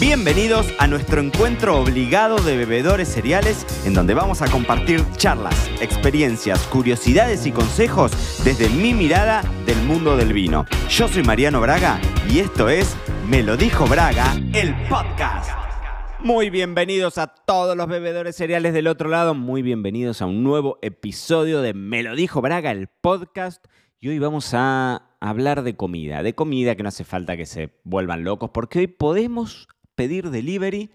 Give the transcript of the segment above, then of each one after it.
Bienvenidos a nuestro encuentro obligado de bebedores cereales, en donde vamos a compartir charlas, experiencias, curiosidades y consejos desde mi mirada del mundo del vino. Yo soy Mariano Braga y esto es Me lo dijo Braga, el podcast. Muy bienvenidos a todos los bebedores cereales del otro lado, muy bienvenidos a un nuevo episodio de Me lo dijo Braga, el podcast. Y hoy vamos a hablar de comida, de comida que no hace falta que se vuelvan locos, porque hoy podemos pedir delivery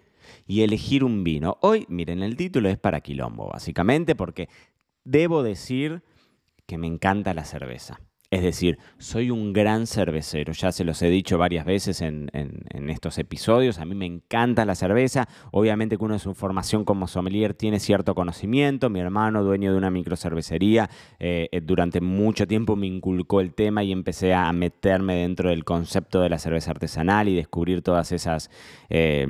y elegir un vino. Hoy, miren, el título es para Quilombo, básicamente porque debo decir que me encanta la cerveza. Es decir, soy un gran cervecero, ya se los he dicho varias veces en, estos episodios, a mí me encanta la cerveza, obviamente que uno en su formación como sommelier tiene cierto conocimiento, mi hermano, dueño de una microcervecería, eh, eh, durante mucho tiempo me inculcó el tema y empecé a meterme dentro del concepto de la cerveza artesanal y descubrir todas esas... Eh,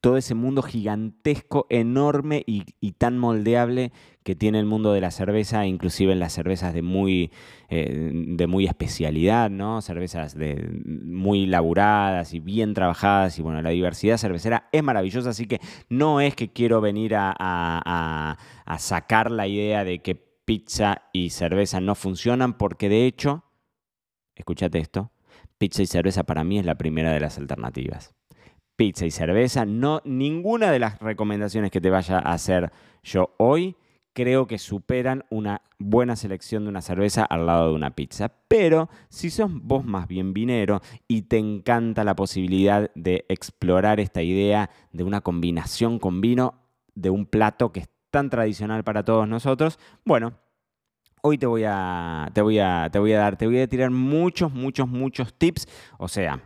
todo ese mundo gigantesco, enorme y, tan moldeable que tiene el mundo de la cerveza, inclusive en las cervezas de muy, eh, de muy especialidad, ¿no? Cervezas de, muy laburadas y bien trabajadas. Y bueno, la diversidad cervecera es maravillosa, así que no es que quiero venir a, a sacar la idea de que pizza y cerveza no funcionan, porque de hecho, escúchate esto, pizza y cerveza para mí es la primera de las alternativas pizza y cerveza. No, ninguna de las recomendaciones que te vaya a hacer yo hoy creo que superan una buena selección de una cerveza al lado de una pizza. Pero si sos vos más bien vinero y te encanta la posibilidad de explorar esta idea de una combinación con vino de un plato que es tan tradicional para todos nosotros, bueno, hoy te voy a, te voy a, te voy a dar, te voy a tirar muchos, muchos, muchos tips. O sea,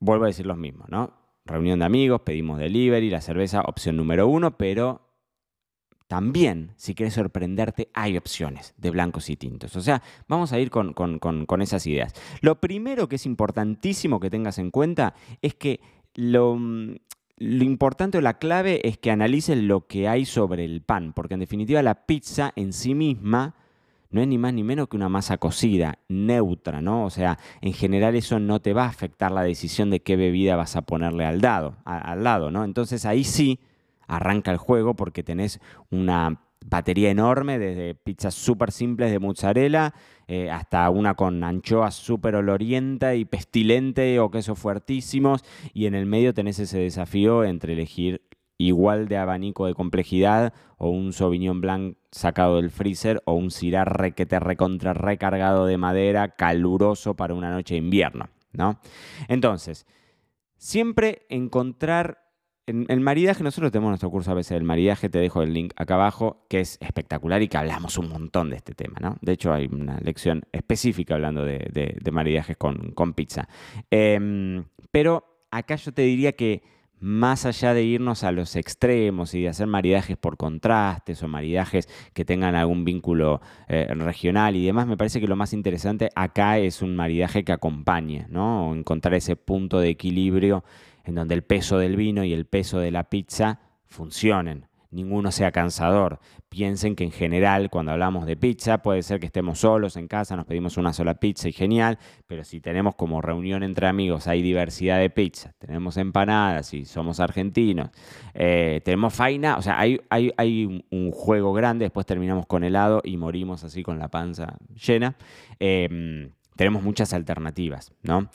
vuelvo a decir los mismos, ¿no? Reunión de amigos, pedimos delivery, la cerveza, opción número uno, pero también, si quieres sorprenderte, hay opciones de blancos y tintos. O sea, vamos a ir con, esas ideas. Lo primero que es importantísimo que tengas en cuenta es que lo, lo importante o la clave es que analices lo que hay sobre el pan, porque en definitiva la pizza en sí misma no es ni más ni menos que una masa cocida, neutra, ¿no? O sea, en general eso no te va a afectar la decisión de qué bebida vas a ponerle al, dado, al lado, ¿no? Entonces ahí sí arranca el juego porque tenés una batería enorme, desde pizzas súper simples de mozzarella eh, hasta una con anchoas súper olorienta y pestilente o quesos fuertísimos. Y en el medio tenés ese desafío entre elegir igual de abanico de complejidad o un Sauvignon Blanc sacado del freezer o un Syrah requete recontra recargado de madera caluroso para una noche de invierno, ¿no? Entonces, siempre encontrar el maridaje, nosotros tenemos nuestro curso a veces del maridaje, te dejo el link acá abajo, que es espectacular y que hablamos un montón de este tema, ¿no? De hecho, hay una lección específica hablando de, maridajes con, pizza. Em, pero acá yo te diría que más allá de irnos a los extremos y de hacer maridajes por contrastes o maridajes que tengan algún vínculo eh, regional y demás, me parece que lo más interesante acá es un maridaje que acompañe, ¿no? encontrar ese punto de equilibrio en donde el peso del vino y el peso de la pizza funcionen ninguno sea cansador. Piensen que en general cuando hablamos de pizza puede ser que estemos solos en casa, nos pedimos una sola pizza y genial, pero si tenemos como reunión entre amigos, hay diversidad de pizza, tenemos empanadas y somos argentinos, eh, tenemos faina, o sea, hay, hay, un juego grande, después terminamos con helado y morimos así con la panza llena. Em, tenemos muchas alternativas, ¿no?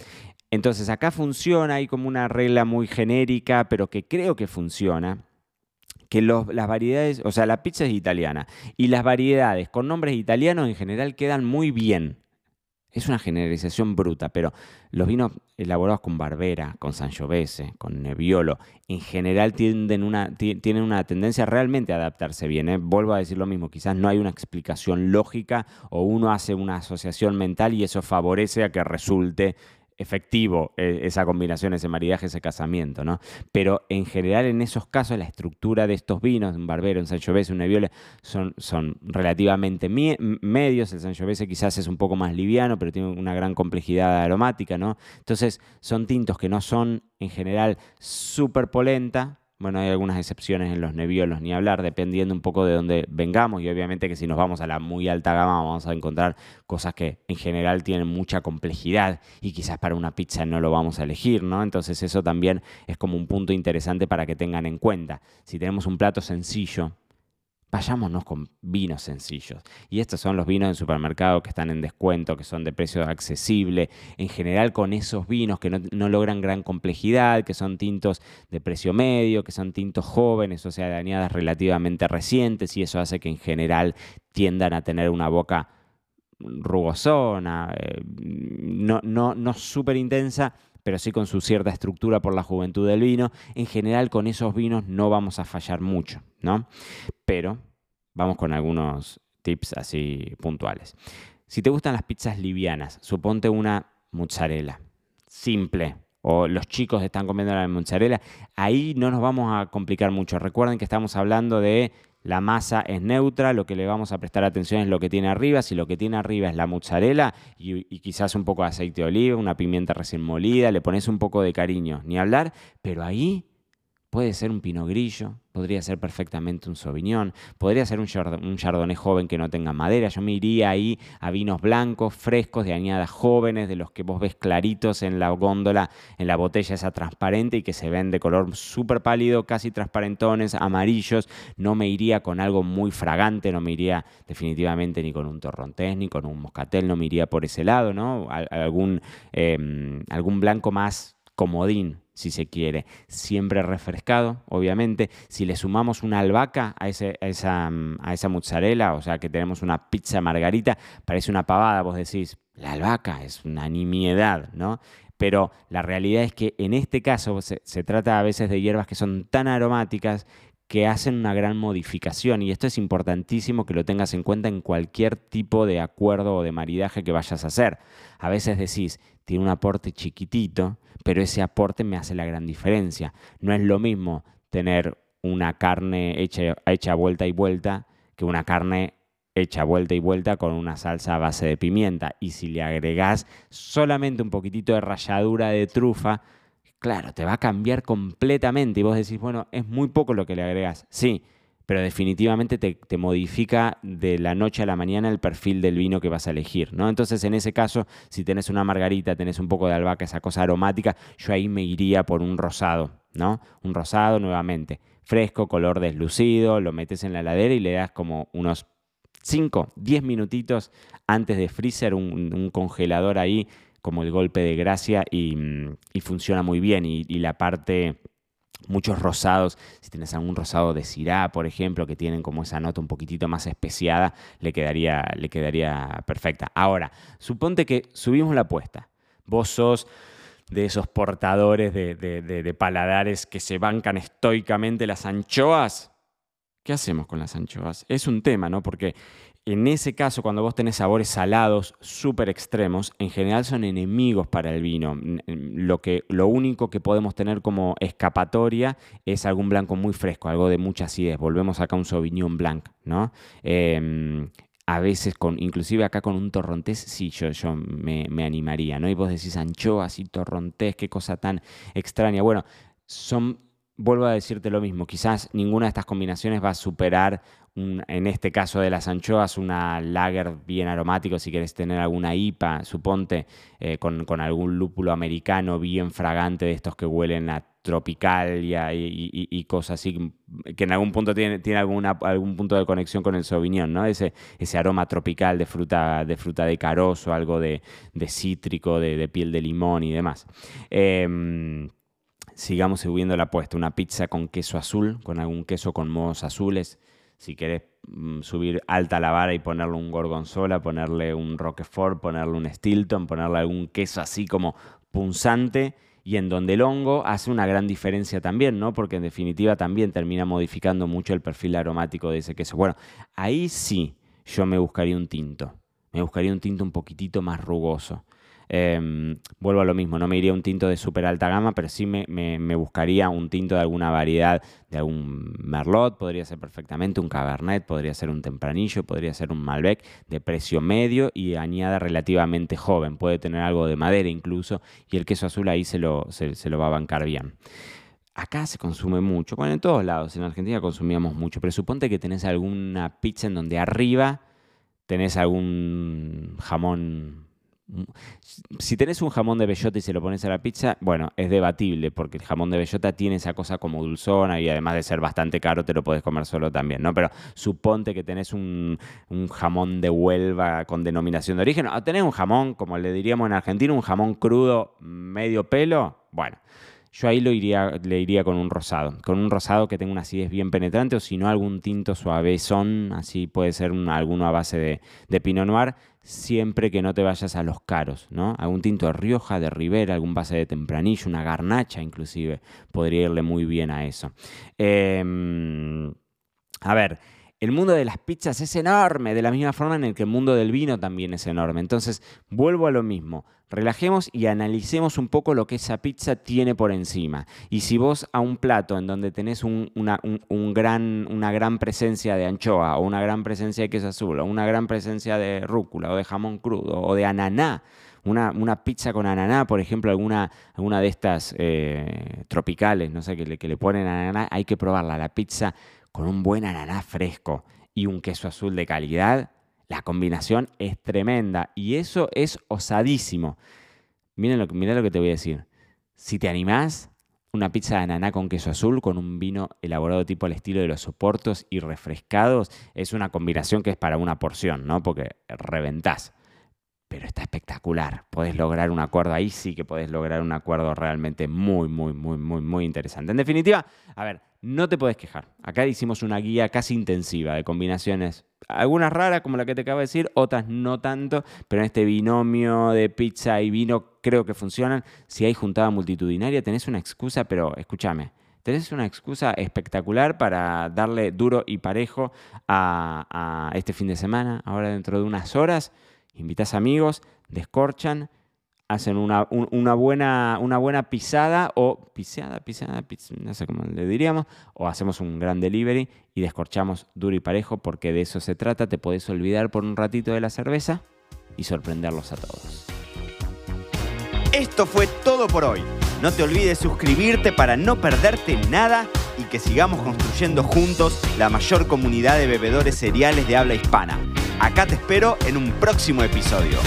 Entonces acá funciona, hay como una regla muy genérica, pero que creo que funciona, que las variedades, o sea, la pizza es italiana y las variedades con nombres italianos en general quedan muy bien. Es una generalización bruta, pero los vinos elaborados con Barbera, con Sangiovese, con Nebbiolo, en general tienden tienen una tendencia realmente a adaptarse bien. ¿eh? Vuelvo a decir lo mismo, quizás no hay una explicación lógica o uno hace una asociación mental y eso favorece a que resulte efectivo eh, esa combinación, ese maridaje, ese casamiento, ¿no? Pero en general en esos casos la estructura de estos vinos, un Barbero, un Sangiovese, un Nebbiolo, son, son relativamente medios, el Sangiovese quizás es un poco más liviano, pero tiene una gran complejidad aromática, ¿no? Entonces son tintos que no son en general súper polenta, Bueno, hay algunas excepciones en los neviolos, ni hablar, dependiendo un poco de dónde vengamos. Y obviamente que si nos vamos a la muy alta gama vamos a encontrar cosas que en general tienen mucha complejidad y quizás para una pizza no lo vamos a elegir, ¿no? Entonces eso también es como un punto interesante para que tengan en cuenta. Si tenemos un plato sencillo, vayámonos con vinos sencillos. Y estos son los vinos del supermercado que están en descuento, que son de precio accesible. En general con esos vinos que no, logran gran complejidad, que son tintos de precio medio, que son tintos jóvenes, o sea, de añadas relativamente recientes, y eso hace que en general tiendan a tener una boca rugosona, eh, no, no, no súper intensa, pero sí con su cierta estructura por la juventud del vino. En general con esos vinos no vamos a fallar mucho, ¿no? Pero vamos con algunos tips así puntuales. Si te gustan las pizzas livianas, suponte una mozzarella, simple, o los chicos están comiendo la mozzarella, ahí no nos vamos a complicar mucho. Recuerden que estamos hablando de la masa es neutra, lo que le vamos a prestar atención es lo que tiene arriba. Si lo que tiene arriba es la mozzarella y, quizás un poco de aceite de oliva, una pimienta recién molida, le pones un poco de cariño, ni hablar, pero ahí puede ser un pino grillo, podría ser perfectamente un Sauvignon, podría ser un, Chardonnay joven que no tenga madera. Yo me iría ahí a vinos blancos, frescos, de añadas jóvenes, de los que vos ves claritos en la góndola, en la botella esa transparente y que se ven de color súper pálido, casi transparentones, amarillos. No me iría con algo muy fragante, no me iría definitivamente ni con un torrontés, ni con un moscatel, no me iría por ese lado, ¿no? Em, algún blanco más comodín, si se quiere, siempre refrescado, obviamente. Si le sumamos una albahaca a, ese, esa, a esa mozzarella, o sea que tenemos una pizza margarita, parece una pavada, vos decís, la albahaca es una nimiedad, ¿no? Pero la realidad es que en este caso se, se trata a veces de hierbas que son tan aromáticas que hacen una gran modificación y esto es importantísimo que lo tengas en cuenta en cualquier tipo de acuerdo o de maridaje que vayas a hacer. A veces decís, tiene un aporte chiquitito, pero ese aporte me hace la gran diferencia. No es lo mismo tener una carne hecha, hecha vuelta y vuelta que una carne hecha vuelta y vuelta con una salsa a base de pimienta. Y si le agregás solamente un poquitito de ralladura de trufa, claro, te va a cambiar completamente. Y vos decís, bueno, es muy poco lo que le agregás. Sí, pero definitivamente te, modifica de la noche a la mañana el perfil del vino que vas a elegir, ¿no? Entonces, en ese caso, si tenés una margarita, tenés un poco de albahaca, esa cosa aromática, yo ahí me iría por un rosado, ¿no? Un rosado nuevamente, fresco, color deslucido, lo metes en la heladera y le das como unos 5, 10 minutitos antes de freezer, un, congelador ahí, como el golpe de gracia, y, funciona muy bien. y la parte muchos rosados, si tienes algún rosado de Syrah, por ejemplo, que tienen como esa nota un poquitito más especiada, le quedaría, le quedaría perfecta. Ahora, suponte que subimos la apuesta. Vos sos de esos portadores de, de paladares que se bancan estoicamente las anchoas. ¿Qué hacemos con las anchoas? Es un tema, ¿no? Porque en ese caso, cuando vos tenés sabores salados súper extremos, en general son enemigos para el vino. Lo, que, lo único que podemos tener como escapatoria es algún blanco muy fresco, algo de mucha acidez. Volvemos acá a un Sauvignon Blanc, ¿no? Em, a veces, con, inclusive acá con un torrontés, sí, yo, me, me, animaría, ¿no? Y vos decís anchoas y torrontés, qué cosa tan extraña. Bueno, son vuelvo a decirte lo mismo, quizás ninguna de estas combinaciones va a superar, en este caso de las anchoas, una lager bien aromático, si quieres tener alguna IPA, suponte, eh, con, algún lúpulo americano bien fragante de estos que huelen a tropical y, cosas así, que en algún punto tiene, alguna, algún punto de conexión con el Sauvignon, ¿no? Ese, ese aroma tropical de fruta de, fruta de carozo, algo de, cítrico, de, piel de limón y demás. Em, sigamos subiendo la apuesta. Una pizza con queso azul, con algún queso con mohos azules. Si querés mm, subir alta la vara y ponerle un gorgonzola, ponerle un roquefort, ponerle un stilton, ponerle algún queso así como punzante y en donde el hongo hace una gran diferencia también, ¿no? Porque en definitiva también termina modificando mucho el perfil aromático de ese queso. Bueno, ahí sí yo me buscaría un tinto. Me buscaría un tinto un poquitito más rugoso. Em, vuelvo a lo mismo, no me iría un tinto de súper alta gama, pero sí me, buscaría un tinto de alguna variedad, de algún merlot, podría ser perfectamente un cabernet, podría ser un tempranillo, podría ser un malbec de precio medio y añada relativamente joven, puede tener algo de madera incluso, y el queso azul ahí se lo, se, lo va a bancar bien. acá se consume mucho, bueno, en todos lados, en Argentina consumíamos mucho, pero suponte que tenés alguna pizza en donde arriba tenés algún jamón si tenés un jamón de bellota y se lo pones a la pizza, bueno, es debatible, porque el jamón de bellota tiene esa cosa como dulzona y además de ser bastante caro, te lo puedes comer solo también, ¿no? Pero suponte que tenés un, jamón de Huelva con denominación de origen, o tenés un jamón, como le diríamos en Argentina, un jamón crudo medio pelo, bueno. Yo ahí lo iría, le iría con un rosado, con un rosado que tenga una acidez bien penetrante o si no algún tinto suavezón, así puede ser alguno a base de, de Pinot Noir, siempre que no te vayas a los caros, ¿no? Algún tinto de Rioja, de Rivera, algún base de Tempranillo, una garnacha inclusive, podría irle muy bien a eso. Em, a ver, el mundo de las pizzas es enorme, de la misma forma en el que el mundo del vino también es enorme. Entonces, vuelvo a lo mismo. Relajemos y analicemos un poco lo que esa pizza tiene por encima. Y si vos a un plato en donde tenés una, gran, una gran presencia de anchoa, o una gran presencia de queso azul, o una gran presencia de rúcula, o de jamón crudo, o de ananá, una, pizza con ananá, por ejemplo, alguna, alguna de estas eh, tropicales, no sé, que le, que le ponen ananá, hay que probarla. La pizza con un buen ananá fresco y un queso azul de calidad, la combinación es tremenda y eso es osadísimo. Miren lo, lo que te voy a decir. Si te animás, una pizza de ananá con queso azul, con un vino elaborado tipo al estilo de los soportos y refrescados, es una combinación que es para una porción, ¿no? Porque reventás. Pero está espectacular. Podés lograr un acuerdo ahí, sí que podés lograr un acuerdo realmente muy, muy, muy, muy, muy interesante. En definitiva, a ver, no te puedes quejar. Acá hicimos una guía casi intensiva de combinaciones. Algunas raras, como la que te acabo de decir, otras no tanto, pero en este binomio de pizza y vino creo que funcionan. Si hay juntada multitudinaria, tenés una excusa, pero escúchame, tenés una excusa espectacular para darle duro y parejo a, a este fin de semana. Ahora dentro de unas horas, invitas amigos, descorchan hacen una, una, buena, una buena pisada o pisada, pisada, no sé cómo le diríamos, o hacemos un gran delivery y descorchamos duro y parejo porque de eso se trata, te podés olvidar por un ratito de la cerveza y sorprenderlos a todos. Esto fue todo por hoy. No te olvides suscribirte para no perderte nada y que sigamos construyendo juntos la mayor comunidad de bebedores cereales de habla hispana. Acá te espero en un próximo episodio.